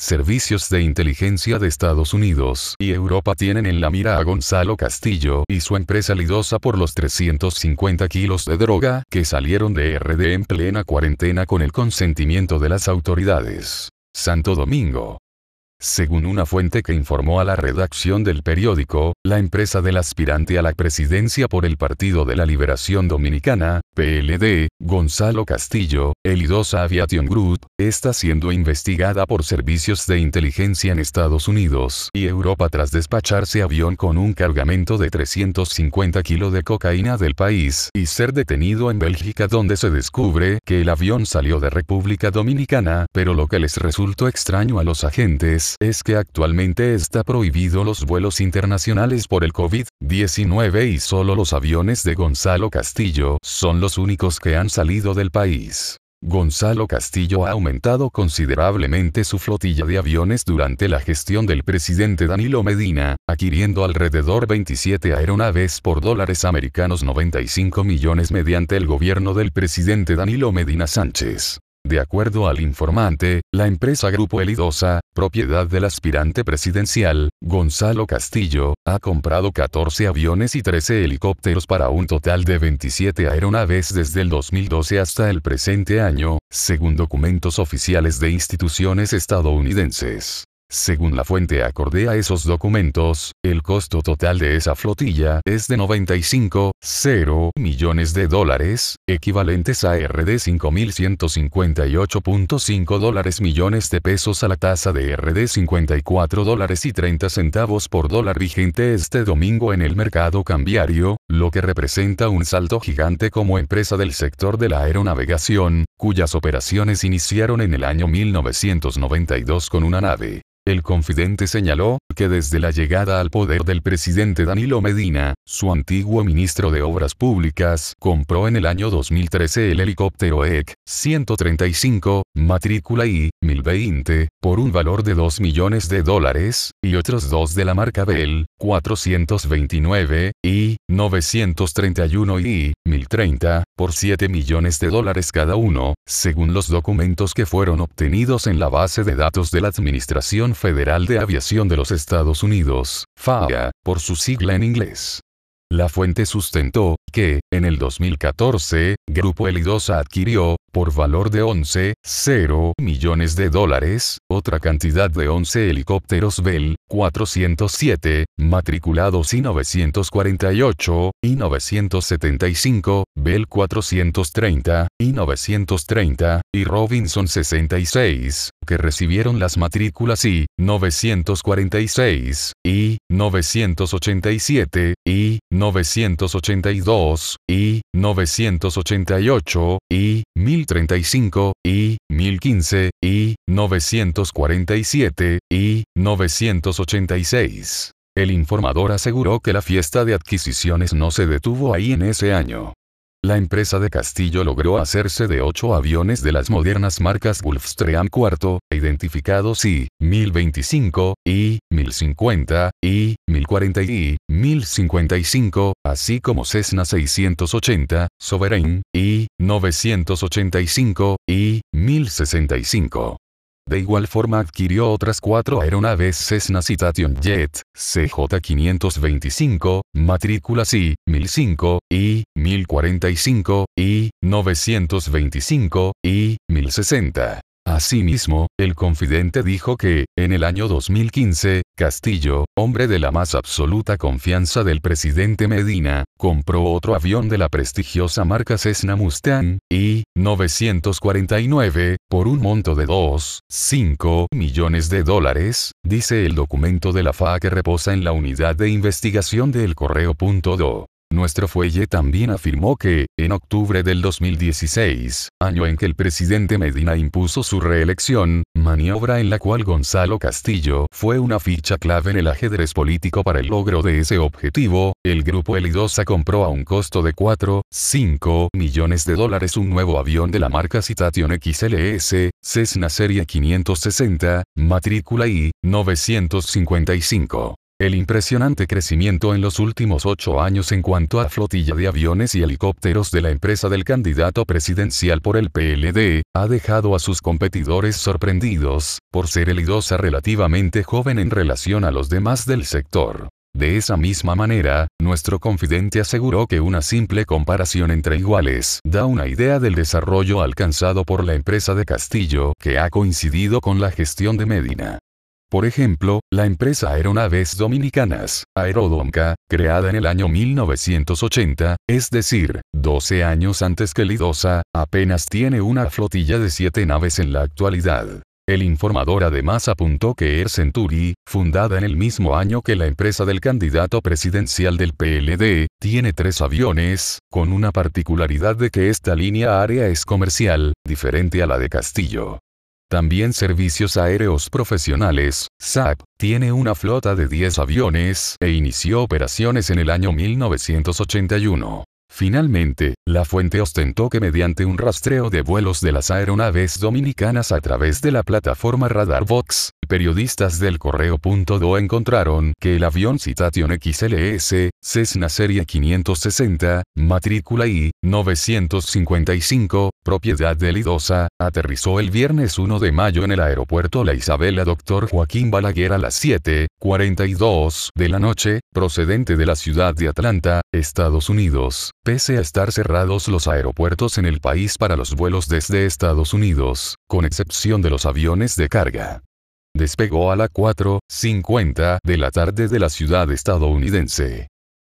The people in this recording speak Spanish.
servicios de inteligencia de Estados Unidos y Europa tienen en la mira a Gonzalo Castillo y su empresa lidosa por los 350 kilos de droga que salieron de RD en plena cuarentena con el consentimiento de las autoridades. Santo Domingo. Según una fuente que informó a la redacción del periódico, la empresa del aspirante a la presidencia por el Partido de la Liberación Dominicana, PLD, Gonzalo Castillo, el Idosa Aviation Group, está siendo investigada por servicios de inteligencia en Estados Unidos y Europa tras despacharse avión con un cargamento de 350 kilos de cocaína del país y ser detenido en Bélgica donde se descubre que el avión salió de República Dominicana, pero lo que les resultó extraño a los agentes es que actualmente está prohibido los vuelos internacionales por el COVID-19 y solo los aviones de Gonzalo Castillo son los únicos que han salido del país. Gonzalo Castillo ha aumentado considerablemente su flotilla de aviones durante la gestión del presidente Danilo Medina, adquiriendo alrededor 27 aeronaves por dólares americanos 95 millones mediante el gobierno del presidente Danilo Medina Sánchez. De acuerdo al informante, la empresa Grupo Elidosa, propiedad del aspirante presidencial, Gonzalo Castillo, ha comprado 14 aviones y 13 helicópteros para un total de 27 aeronaves desde el 2012 hasta el presente año, según documentos oficiales de instituciones estadounidenses. Según la fuente acorde a esos documentos, el costo total de esa flotilla es de 95,0 millones de dólares, equivalentes a RD 5.158.5 dólares millones de pesos a la tasa de RD 54 dólares y 30 centavos por dólar vigente este domingo en el mercado cambiario, lo que representa un salto gigante como empresa del sector de la aeronavegación, cuyas operaciones iniciaron en el año 1992 con una nave. El confidente señaló, que desde la llegada al poder del presidente Danilo Medina, su antiguo ministro de Obras Públicas, compró en el año 2013 el helicóptero EC 135, matrícula I 1020, por un valor de 2 millones de dólares, y otros dos de la marca Bell 429 y 931 y 1030, por 7 millones de dólares cada uno, según los documentos que fueron obtenidos en la base de datos de la Administración Federal de Aviación de los Estados Unidos, FAA, por su sigla en inglés. La fuente sustentó que, en el 2014, Grupo Elidosa adquirió, por valor de 11,0 millones de dólares, otra cantidad de 11 helicópteros Bell 407, matriculados y 948, y 975, Bell 430, y 930, y Robinson 66, que recibieron las matrículas y 946, y 987, y 982, y 988, y 1035, y 1015, y 947, y 986. El informador aseguró que la fiesta de adquisiciones no se detuvo ahí en ese año. La empresa de Castillo logró hacerse de ocho aviones de las modernas marcas Gulfstream IV, identificados y 1025, y 1050, y 1040 y 1055, así como Cessna 680, Sovereign, y 985, y 1065. De igual forma adquirió otras cuatro aeronaves Cessna Citation Jet, CJ525, matrículas I, 1005, I, 1045, I, 925, I, 1060. Asimismo, el confidente dijo que, en el año 2015, Castillo, hombre de la más absoluta confianza del presidente Medina, compró otro avión de la prestigiosa marca Cessna Mustang, I-949, por un monto de 2,5 millones de dólares, dice el documento de la FAA que reposa en la unidad de investigación del correo.do. Nuestro fuelle también afirmó que, en octubre del 2016, año en que el presidente Medina impuso su reelección, maniobra en la cual Gonzalo Castillo fue una ficha clave en el ajedrez político para el logro de ese objetivo, el grupo Elidosa compró a un costo de 4,5 millones de dólares un nuevo avión de la marca Citation XLS, Cessna Serie 560, matrícula I, 955. El impresionante crecimiento en los últimos ocho años en cuanto a flotilla de aviones y helicópteros de la empresa del candidato presidencial por el PLD, ha dejado a sus competidores sorprendidos, por ser el IDOSA relativamente joven en relación a los demás del sector. De esa misma manera, nuestro confidente aseguró que una simple comparación entre iguales da una idea del desarrollo alcanzado por la empresa de Castillo, que ha coincidido con la gestión de Medina. Por ejemplo, la empresa Aeronaves Dominicanas, Aerodonca, creada en el año 1980, es decir, 12 años antes que Lidosa, apenas tiene una flotilla de 7 naves en la actualidad. El informador además apuntó que Air Century, fundada en el mismo año que la empresa del candidato presidencial del PLD, tiene tres aviones, con una particularidad de que esta línea aérea es comercial, diferente a la de Castillo. También Servicios Aéreos Profesionales, SAP, tiene una flota de 10 aviones e inició operaciones en el año 1981. Finalmente, la fuente ostentó que mediante un rastreo de vuelos de las aeronaves dominicanas a través de la plataforma RadarVox, periodistas del correo.do encontraron que el avión Citation XLS, Cessna Serie 560, matrícula I, 955, propiedad de Lidosa, aterrizó el viernes 1 de mayo en el aeropuerto La Isabela Dr. Joaquín Balaguer a las 7.42 de la noche, procedente de la ciudad de Atlanta, Estados Unidos. Pese a estar cerrados los aeropuertos en el país para los vuelos desde Estados Unidos, con excepción de los aviones de carga. Despegó a las 4.50 de la tarde de la ciudad estadounidense.